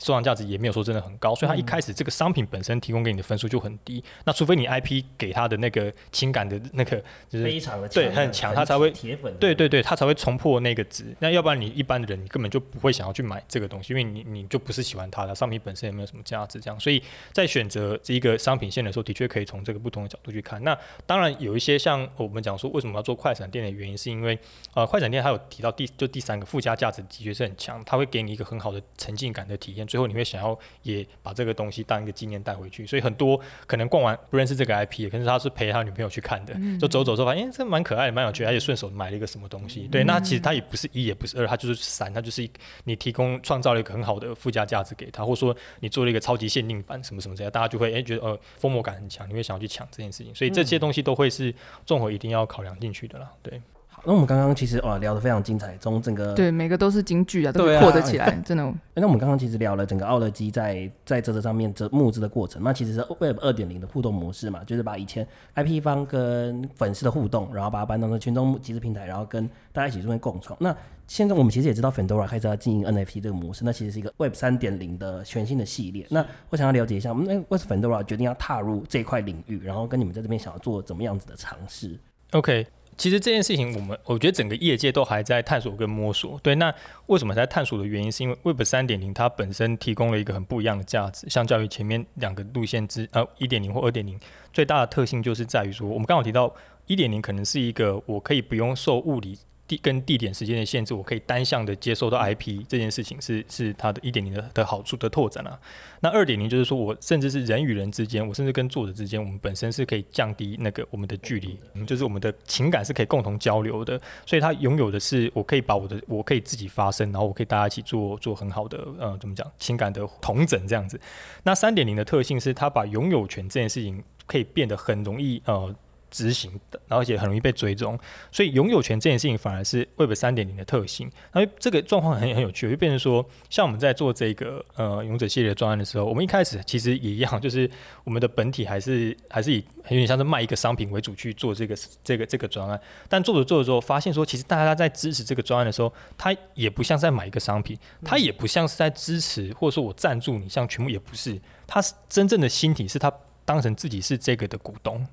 收藏价值也没有说真的很高，所以它一开始这个商品本身提供给你的分数就很低。那除非你 IP 给他的那个情感的那个就是非常的对很强，他才会铁粉，对对对，他才会冲破那个值。那要不然你一般的人，你根本就不会想要去买这个东西，因为你你就不是喜欢它的商品本身也没有什么价值这样。所以在选择这一个商品线的时候，的确可以从这个不同的角度去看。那当然有一些像我们讲说为什么要做快闪店的原因，是因为呃快闪店它有提到第就第三个附加价值的确是很强，它会给你一个很好的沉浸感的体验，最后你会想要也把这个东西当一个纪念带回去。所以很多可能逛完不认识这个 IP，可是他是陪他女朋友去看的，就走走之后发现这蛮可爱的、蛮有趣，而且顺手买了一个什么东西。对，那其实它也不是一，也不是二，它就是三，它就是你提供创造了一个很好的附加价值给他，或者说你做了一个超级限定版什么什么这样，大家就会哎觉得呃疯魔感很强，你会想要去抢这件事情。所以这些东西都会是综合一定要考量进去的啦。对。那我们刚刚其实哇聊得非常精彩，从整个对每个都是京剧啊，都扩得起来，真的。那我们刚刚其实聊了整个奥乐基在在这这上面这募资的过程，那其实是 Web 二点零的互动模式嘛，就是把以前 IP 方跟粉丝的互动，然后把它搬到群众集资平台，然后跟大家一起做成共创。那现在我们其实也知道 Fendora 开始要经营 NFT 这个模式，那其实是一个 Web 三点零的全新的系列。那我想要了解一下，那为什么 Fendora 决定要踏入这块领域，然后跟你们在这边想要做怎么样子的尝试？OK。其实这件事情，我们我觉得整个业界都还在探索跟摸索。对，那为什么在探索的原因，是因为 Web 三点零它本身提供了一个很不一样的价值，相较于前面两个路线之呃一点零或二点零，最大的特性就是在于说，我们刚好提到一点零可能是一个我可以不用受物理。地跟地点时间的限制，我可以单向的接收到 IP 这件事情是是它的一点零的的好处的拓展啊。那二点零就是说我甚至是人与人之间，我甚至跟作者之间，我们本身是可以降低那个我们的距离，就是我们的情感是可以共同交流的。所以它拥有的是我可以把我的我可以自己发声，然后我可以大家一起做做很好的呃怎么讲情感的同整这样子。那三点零的特性是它把拥有权这件事情可以变得很容易呃。执行的，然后而且很容易被追踪，所以拥有权这件事情反而是 Web 三点零的特性。那这个状况很很有趣，就变成说，像我们在做这个呃勇者系列的专案的时候，我们一开始其实也一样，就是我们的本体还是还是以有点像是卖一个商品为主去做这个这个这个专案。但做着做着之后，发现说，其实大家在支持这个专案的时候，他也不像是在买一个商品，他也不像是在支持或者说我赞助你，像全部也不是，他是真正的心体是他当成自己是这个的股东。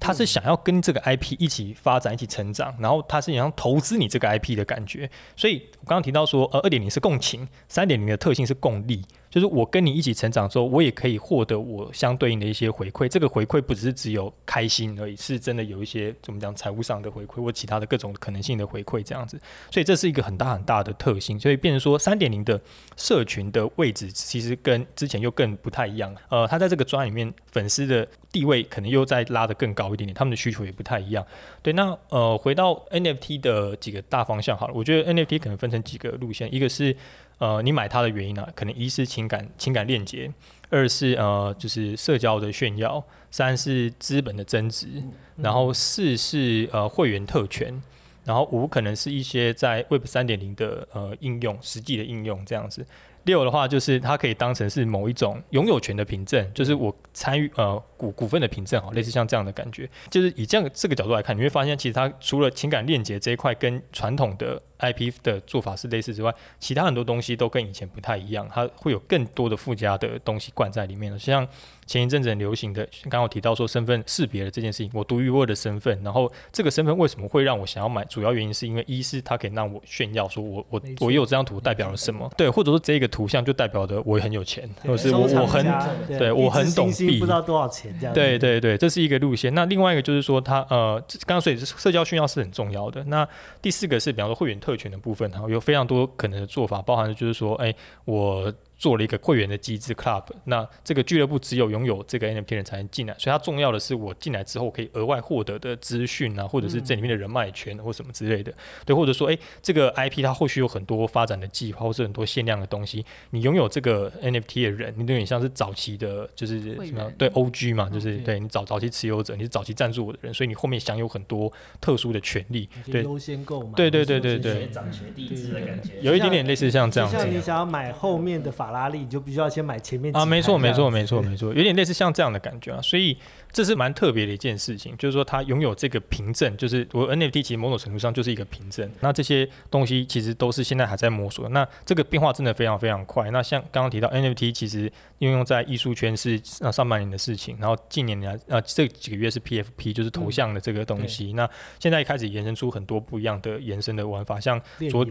他是想要跟这个 IP 一起发展、一起成长，然后他是想要投资你这个 IP 的感觉。所以我刚刚提到说，呃，二点零是共情，三点零的特性是共利。就是我跟你一起成长之后，我也可以获得我相对应的一些回馈。这个回馈不只是只有开心而已，是真的有一些怎么讲财务上的回馈或其他的各种可能性的回馈这样子。所以这是一个很大很大的特性。所以变成说，三点零的社群的位置其实跟之前又更不太一样。呃，他在这个专里面，粉丝的地位可能又再拉得更高一点点，他们的需求也不太一样。对，那呃，回到 NFT 的几个大方向好了，我觉得 NFT 可能分成几个路线，一个是。呃，你买它的原因呢？可能一是情感情感链接，二是呃就是社交的炫耀，三是资本的增值，然后四是呃会员特权，然后五可能是一些在 Web 三点零的呃应用，实际的应用这样子。六的话就是它可以当成是某一种拥有权的凭证，就是我参与呃股股份的凭证哈，类似像这样的感觉。就是以这样这个角度来看，你会发现其实它除了情感链接这一块跟传统的 IP 的做法是类似之外，其他很多东西都跟以前不太一样，它会有更多的附加的东西灌在里面了。像前一阵子很流行的，刚刚我提到说身份识别的这件事情，我独一无二的身份，然后这个身份为什么会让我想要买？主要原因是因为一是它可以让我炫耀，说我我我有这张图代表了什么，对，或者说这个图像就代表的我很有钱，或者是我我很家对我很懂币不知道多少钱这样。对对对，这是一个路线。那另外一个就是说它，呃，刚刚所以社交炫耀是很重要的。那第四个是，比方说会员特权的部分，然后，有非常多可能的做法，包含就是说，哎，我。做了一个会员的机制 club，那这个俱乐部只有拥有这个 NFT 人才能进来，所以它重要的是我进来之后可以额外获得的资讯啊，或者是这里面的人脉圈或什么之类的，对，或者说诶，这个 IP 它后续有很多发展的计划，或是很多限量的东西，你拥有这个 NFT 的人，你有点像是早期的，就是什么对 OG 嘛，就是对。你早早期持有者，你是早期赞助我的人，所以你后面享有很多特殊的权利，对，优先购买。对对对对对。学长学弟制的感觉。有一点点类似像这样子就像你想要买后面的法拉利，你就必须要先买前面啊，没错，没错，没错，没错，有点类似像这样的感觉啊，所以这是蛮特别的一件事情，就是说它拥有这个凭证，就是我 NFT 其实某种程度上就是一个凭证。那这些东西其实都是现在还在摸索，那这个变化真的非常非常快。那像刚刚提到 NFT，其实应用在艺术圈是呃上半年的事情，然后近年来呃这几个月是 PFP，就是头像的这个东西。那现在开始延伸出很多不一样的延伸的玩法，像昨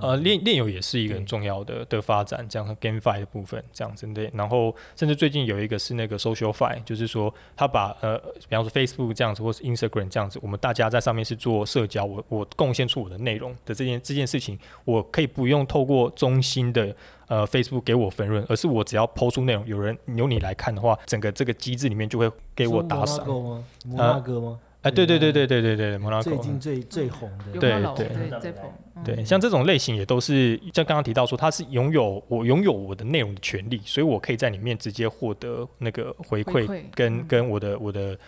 呃，子链链游也是一个很重要的的发展，这样 GameFi 的部分，这样子对。然后甚至最近有一个是那个 SocialFi，就是说他把呃，比方说 Facebook 这样子，或是 Instagram 这样子，我们大家在上面是做社交，我我贡献出我的内容的这件这件事情，我可以不用透过中心的。呃，Facebook 给我分润，而是我只要抛出内容，有人由你来看的话，整个这个机制里面就会给我打赏。Monaco 吗？摩纳哥吗？哎，对对对对对对对，摩纳哥。最近最最红的有对老对对这捧，嗯对，像这种类型也都是像刚刚提到说，它是拥有我拥有我的内容的权利，所以我可以在里面直接获得那个回馈跟嗯跟我的我的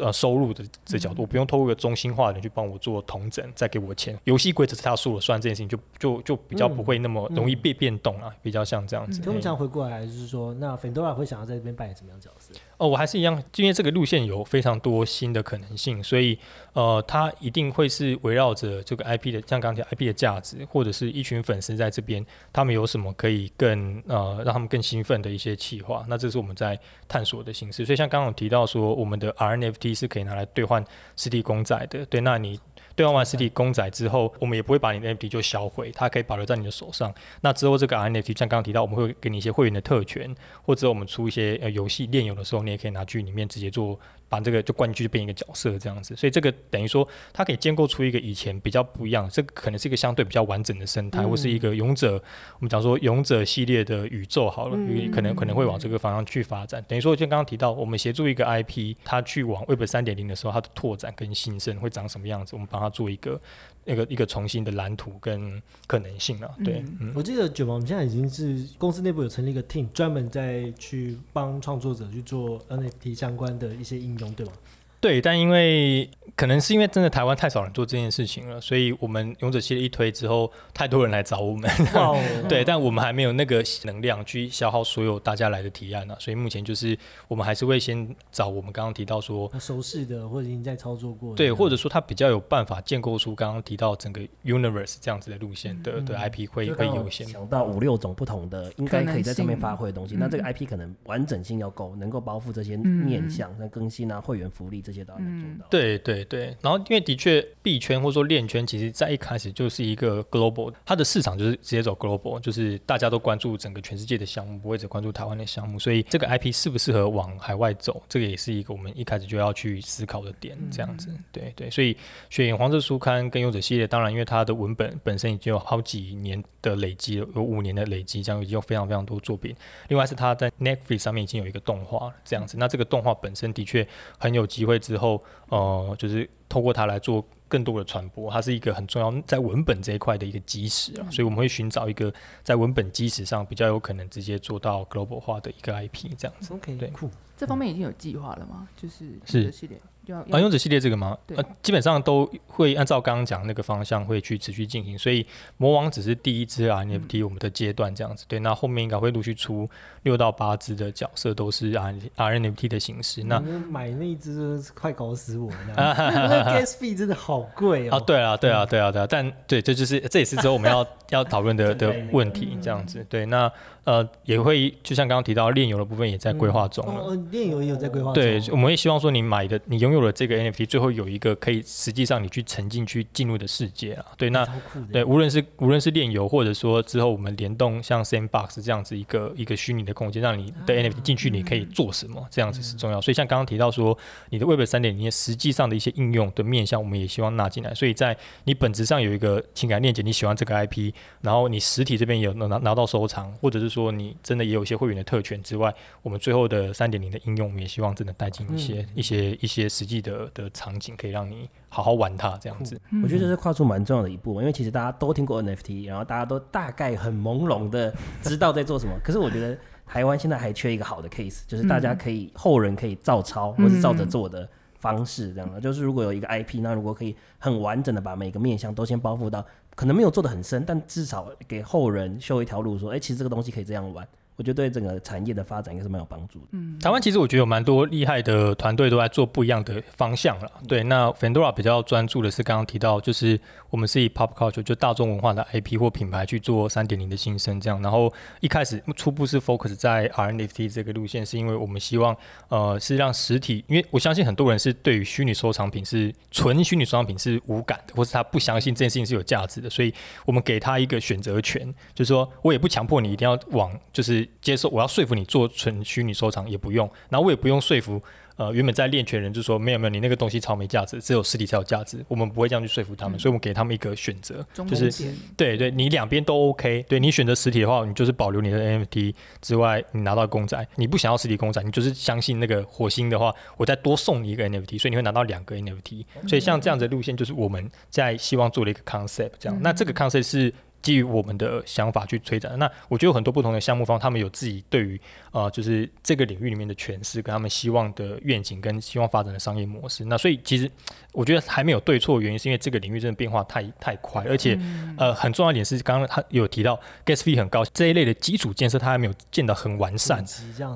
呃收入的这角度，我不用透过一个中心化的人去帮我做统整，再给我钱。游戏规则是他说了算，这件事情就就就比较不会那么容易被变动啊，比较像这样子。跟我们嘿想回过来，就是说，那 Fendora 会想要在这边扮演什么样的角色？哦，我还是一样，因为这个路线有非常多新的可能性，所以呃，它一定会是围绕着这个 IP 的，像刚才 IP 的价值，或者是一群粉丝在这边，他们有什么可以更呃让他们更兴奋的一些企划，那这是我们在探索的形式。所以像刚刚有提到说，我们的 RNFT 是可以拿来兑换实体公仔的，对，那你。兑换完实体公仔之后，我们也不会把你的 NFT 就销毁，它可以保留在你的手上。那之后这个 NFT 像刚刚提到，我们会给你一些会员的特权，或者我们出一些呃游戏炼油的时候，你也可以拿去里面直接做，把这个就灌进去就变一个角色这样子。所以这个等于说，它可以建构出一个以前比较不一样，这个可能是一个相对比较完整的生态，或是一个勇者，我们讲说勇者系列的宇宙好了，嗯可能可能会往这个方向去发展。等于说，就刚刚提到，我们协助一个 IP，它去往 Web 三点零的时候，它的拓展跟新生会长什么样子，我们帮它做一个那个一个重新的蓝图跟可能性了。对，嗯我记得卷毛，我们现在已经是公司内部有成立一个 team，专门在去帮创作者去做 NFT 相关的一些应用，对吗？对，但因为可能是因为真的台湾太少人做这件事情了，所以我们勇者系列一推之后，太多人来找我们。哦，对，但我们还没有那个能量去消耗所有大家来的提案啊，所以目前就是我们还是会先找我们刚刚提到说，那熟悉的或者已经在操作过的，对，或者说他比较有办法建构出刚刚提到整个 universe 这样子的路线的对 IP 会会优先。想到五六种不同的，应该可以在上面发挥的东西。那这个 IP 可能完整性要够，能够包覆这些嗯面向，那更新啊、会员福利这些都要能做到。对对对，然后因为的确币圈或者说链圈，其实在一开始就是一个 global，它的市场就是直接走 global，就是大家都关注整个全世界的项目，不会只关注台湾的项目，所以这个 IP 适不适合往海外走，这个也是一个我们一开始就要去思考的点，这样子。对对，所以雪影黄色书刊跟勇者系列，当然因为它的文本本身已经有好几年的累积了，有五年的累积，这样已经有非常非常多作品。另外是它在 Netflix 上面已经有一个动画，这样子。那这个动画本身的确很有机会之后，呃，就是透过它来做更多的传播，它是一个很重要在文本这一块的一个基石啊，所以我们会寻找一个在文本基石上比较有可能直接做到 global 化的一个 IP 这样子。OK，对酷。这方面已经有计划了吗？就是是系列要啊，要勇者系列这个吗？对呃，基本上都会按照刚刚讲那个方向会去持续进行，所以魔王只是第一支 NFT 我们的阶段这样子。对，那后面应该会陆续出六到八支的角色，都是 R RNFT 的形式。那买那一只快搞死我了，那 gas fee 真的好贵啊，哦。对啊，对啊，对啊，对啊，但对，这就是这也是之后我们要 要讨论的的问题，这样子。对，那呃也会就像刚刚提到炼油的部分也在规划中了。炼油也有在规划中。对，我们会希望说你买的，你拥有了这个 NFT，最后有一个可以实际上你去沉浸去进入的世界啊。对，那。对，无论是无论是炼油，或者说之后我们联动像 Sandbox 这样子一个一个虚拟的空间，让你的 NFT 进去，你可以做什么，这样子是重要。所以像刚刚提到说，你的 Web 三点零实际上的一些应用的面向，我们也希望纳进来。所以在你本质上有一个情感链接，你喜欢这个 IP，然后你实体这边也有能拿拿到收藏，或者是说你真的也有一些会员的特权之外，我们最后的三点零的应用，我们也希望真的带进一些、一些一些实际的的场景，可以让你好好玩它这样子。嗯我觉得这是跨出蛮重要的一步，因为其实大家都听过 NFT，然后大家都大概很朦胧的 知道在做什么。可是我觉得台湾现在还缺一个好的 case，就是大家可以后人可以照抄或是照着做的方式，这样的。就是如果有一个 IP，那如果可以很完整的把每个面向都先包覆到，可能没有做的很深，但至少给后人修一条路，说，哎、其实这个东西可以这样玩。我觉得对整个产业的发展应该是蛮有帮助的。嗯台湾其实我觉得有蛮多厉害的团队都在做不一样的方向了。对，那 Fandora 比较专注的是刚刚提到，就是我们是以 pop culture 就大众文化的 IP 或品牌去做三点零的新生这样。然后一开始初步是 focus 在 RNFT 这个路线，是因为我们希望呃是让实体，因为我相信很多人是对于虚拟收藏品是纯虚拟收藏品是无感的，或是他不相信这件事情是有价值的，所以我们给他一个选择权，就是说我也不强迫你一定要往就是接受，我要说服你做纯虚拟收藏也不用，然后我也不用说服呃原本在练拳人就说没有没有你那个东西超没价值，只有实体才有价值，我们不会这样去说服他们，所以我们给他们一个选择，就是对对，你两边都 OK。对你选择实体的话，你就是保留你的 NFT 之外，你拿到公仔；你不想要实体公仔，你就是相信那个火星的话，我再多送你一个 NFT，所以你会拿到两个 NFT。所以像这样子的路线，就是我们在希望做的一个 concept。这样，那这个 concept 是。基于我们的想法去推展，那我觉得有很多不同的项目方，他们有自己对于呃，就是这个领域里面的诠释，跟他们希望的愿景，跟希望发展的商业模式。那所以其实我觉得还没有对错，原因是因为这个领域真的变化太太快，而且、呃很重要一点是，刚刚他有提到 gas fee 很高，这一类的基础建设它还没有建得很完善。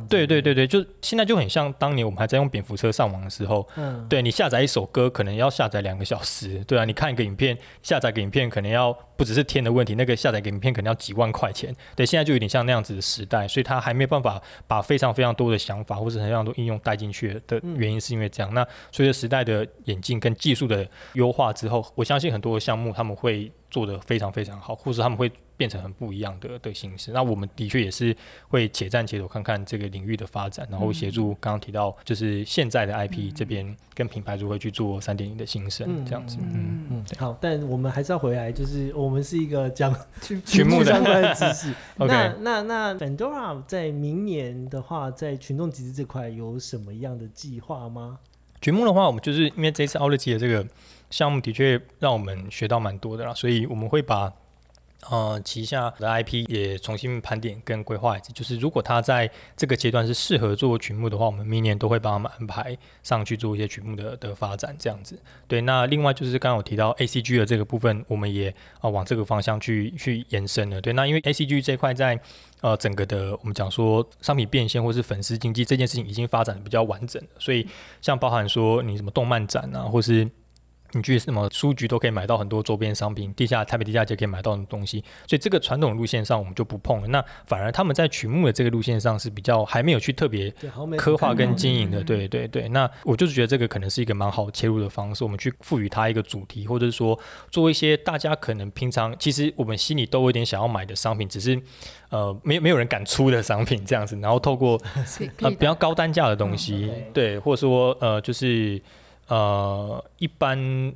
对对对对，就现在就很像当年我们还在用蝙蝠车上网的时候，嗯，对你下载一首歌可能要下载两个小时，对啊，你看一个影片，下载个影片可能要不只是天的问题，那个下载个影片可能要几万块钱，对，现在就有点像那样子的时代，所以他还没有办法把非常非常多的想法或者很非常多应用带进去的原因是因为这样。那随着时代的演进跟技术的优化之后，我相信很多的项目他们会做得非常非常好，或者他们会变成很不一样的的形式。那我们的确也是会且战且走，看看这个领域的发展，然后协助刚刚提到就是现在的 IP 这边跟品牌如何去做三点零的新生嗯这样子。嗯，嗯，好，但我们还是要回来，就是我们是一个讲 群目的相关的知识。那那那 Pandora 在明年的话，在群众集资这块有什么样的计划吗？节目的话，我们就是因为这次奥乐基的这个项目的确让我们学到蛮多的啦，所以我们会把呃旗下的 IP 也重新盘点跟规划一次。就是如果他在这个阶段是适合做群目的话，我们明年都会帮他们安排上去做一些群目的的发展，这样子。对，那另外就是刚刚有提到 ACG 的这个部分，我们也啊、往这个方向去去延伸了。对，那因为 ACG 这块在呃整个的我们讲说商品变现或是粉丝经济这件事情已经发展的比较完整了，所以像包含说你什么动漫展啊，或是你去什么书局都可以买到很多周边商品，地下台北地下街可以买到的东西，所以这个传统路线上我们就不碰了。那反而他们在曲目的这个路线上是比较还没有去特别刻画跟经营的，嗯。对对对。那我就是觉得这个可能是一个蛮好切入的方式，我们去赋予它一个主题，或者是说做一些大家可能平常其实我们心里都有点想要买的商品，只是呃没有 没有人敢出的商品这样子，然后透过呃比较高单价的东西，嗯对，或者说呃就是呃一般。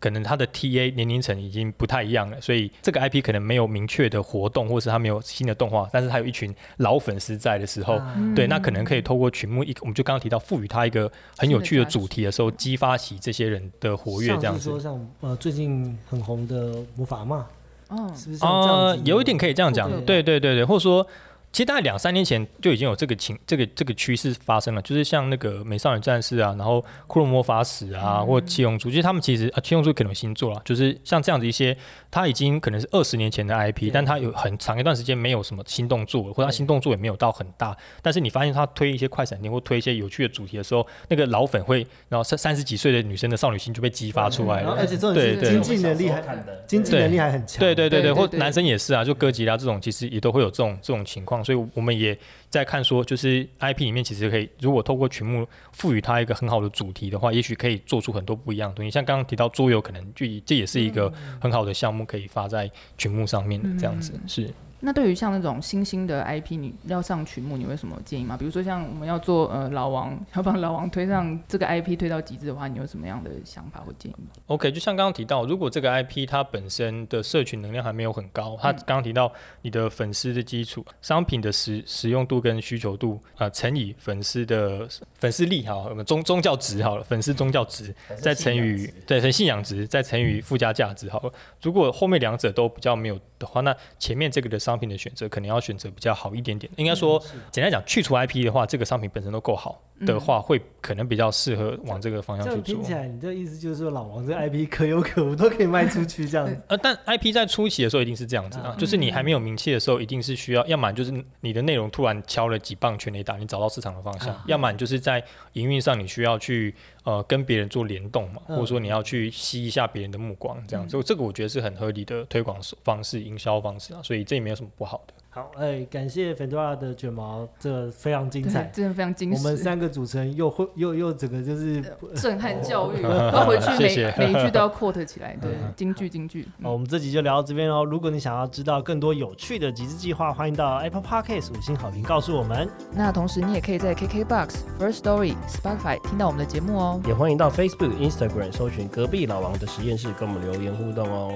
可能他的 TA 年龄层已经不太一样了，所以这个 IP 可能没有明确的活动，或是他没有新的动画，但是他有一群老粉丝在的时候，啊对，那可能可以透过曲目一，我们就刚刚提到赋予他一个很有趣的主题的时候，激发起这些人的活跃，这样子说。像呃最近很红的魔法嘛，哦，是不是像这样子？呃有一点可以这样讲对，对对对对，或者说，其实大概两三年前就已经有这个情这个这个趋势发生了，就是像那个美少女战士啊，然后骷髅魔法使啊，或七龙珠，其实他们其实啊七龙珠可能有新作了，就是像这样子一些，它已经可能是二十年前的 IP，但它有很长一段时间没有什么新动作，或者它新动作也没有到很大，但是你发现它推一些快闪店或推一些有趣的主题的时候，那个老粉会，然后三三十几岁的女生的少女心就被激发出来了。然后而且这种是对经济能力还经济能力还很强。对对对对，对对或男生也是啊，就哥吉拉这种其实也都会有这种这种情况，所以我们也在看说，就是 IP 里面其实可以，如果透过群目赋予它一个很好的主题的话，也许可以做出很多不一样的东西。像刚刚提到桌游，可能就这也是一个很好的项目，可以发在群目上面的这样子。是，那对于像那种新兴的 IP，你要上曲目，你有什么建议吗？比如说像我们要做呃老王，要帮老王推上这个 IP 推到极致的话，你有什么样的想法或建议吗？OK，就像刚刚提到，如果这个 IP 它本身的社群能量还没有很高，它刚刚提到你的粉丝的基础、商品的使使用度跟需求度啊、呃乘以粉丝的粉丝力好，我们宗宗教值好了，粉丝宗教值再乘以对乘信仰值，再乘以附加价值好了。如果后面两者都比较没有的话，那前面这个的商品的选择可能要选择比较好一点点。应该说，简单讲，去除 IP 的话，这个商品本身都够好的话，会可能比较适合往这个方向去做听。起来，你这意思就是说，老王这 IP 可有可无，都可以卖出去这样子。呃，但 IP 在初期的时候一定是这样子啊，嗯就是你还没有名气的时候，一定是需要，要么就是你的内容突然敲了几棒全雷打，你找到市场的方向；啊要么你就是在营运上你需要去呃跟别人做联动嘛，嗯。或者说你要去吸一下别人的目光，这样，所以这个我觉得是很合理的推广方式、营销方式啊，所以这也没有什么不好的。好，哎，感谢 Fedora 的卷毛，这个非常精，彩。真的非常精彩我们，三个主持人又会又又整个就是震撼教育，要回去 每每一句都要 quote 起来，对，京剧京剧。哦，我们这集就聊到这边喽。如果你想要知道更多有趣的集资计划，欢迎到 Apple Podcast 五星好评告诉我们。那同时你也可以在 KKBox、First Story、Spotify 听到我们的节目哦。也欢迎到 Facebook、Instagram 搜寻隔壁老王的实验室，跟我们留言互动哦。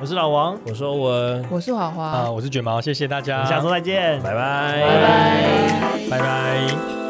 我是老王，我是欧文，我是华华，啊，我是卷毛，谢谢大家，我们下周再见，拜拜，拜拜。拜拜。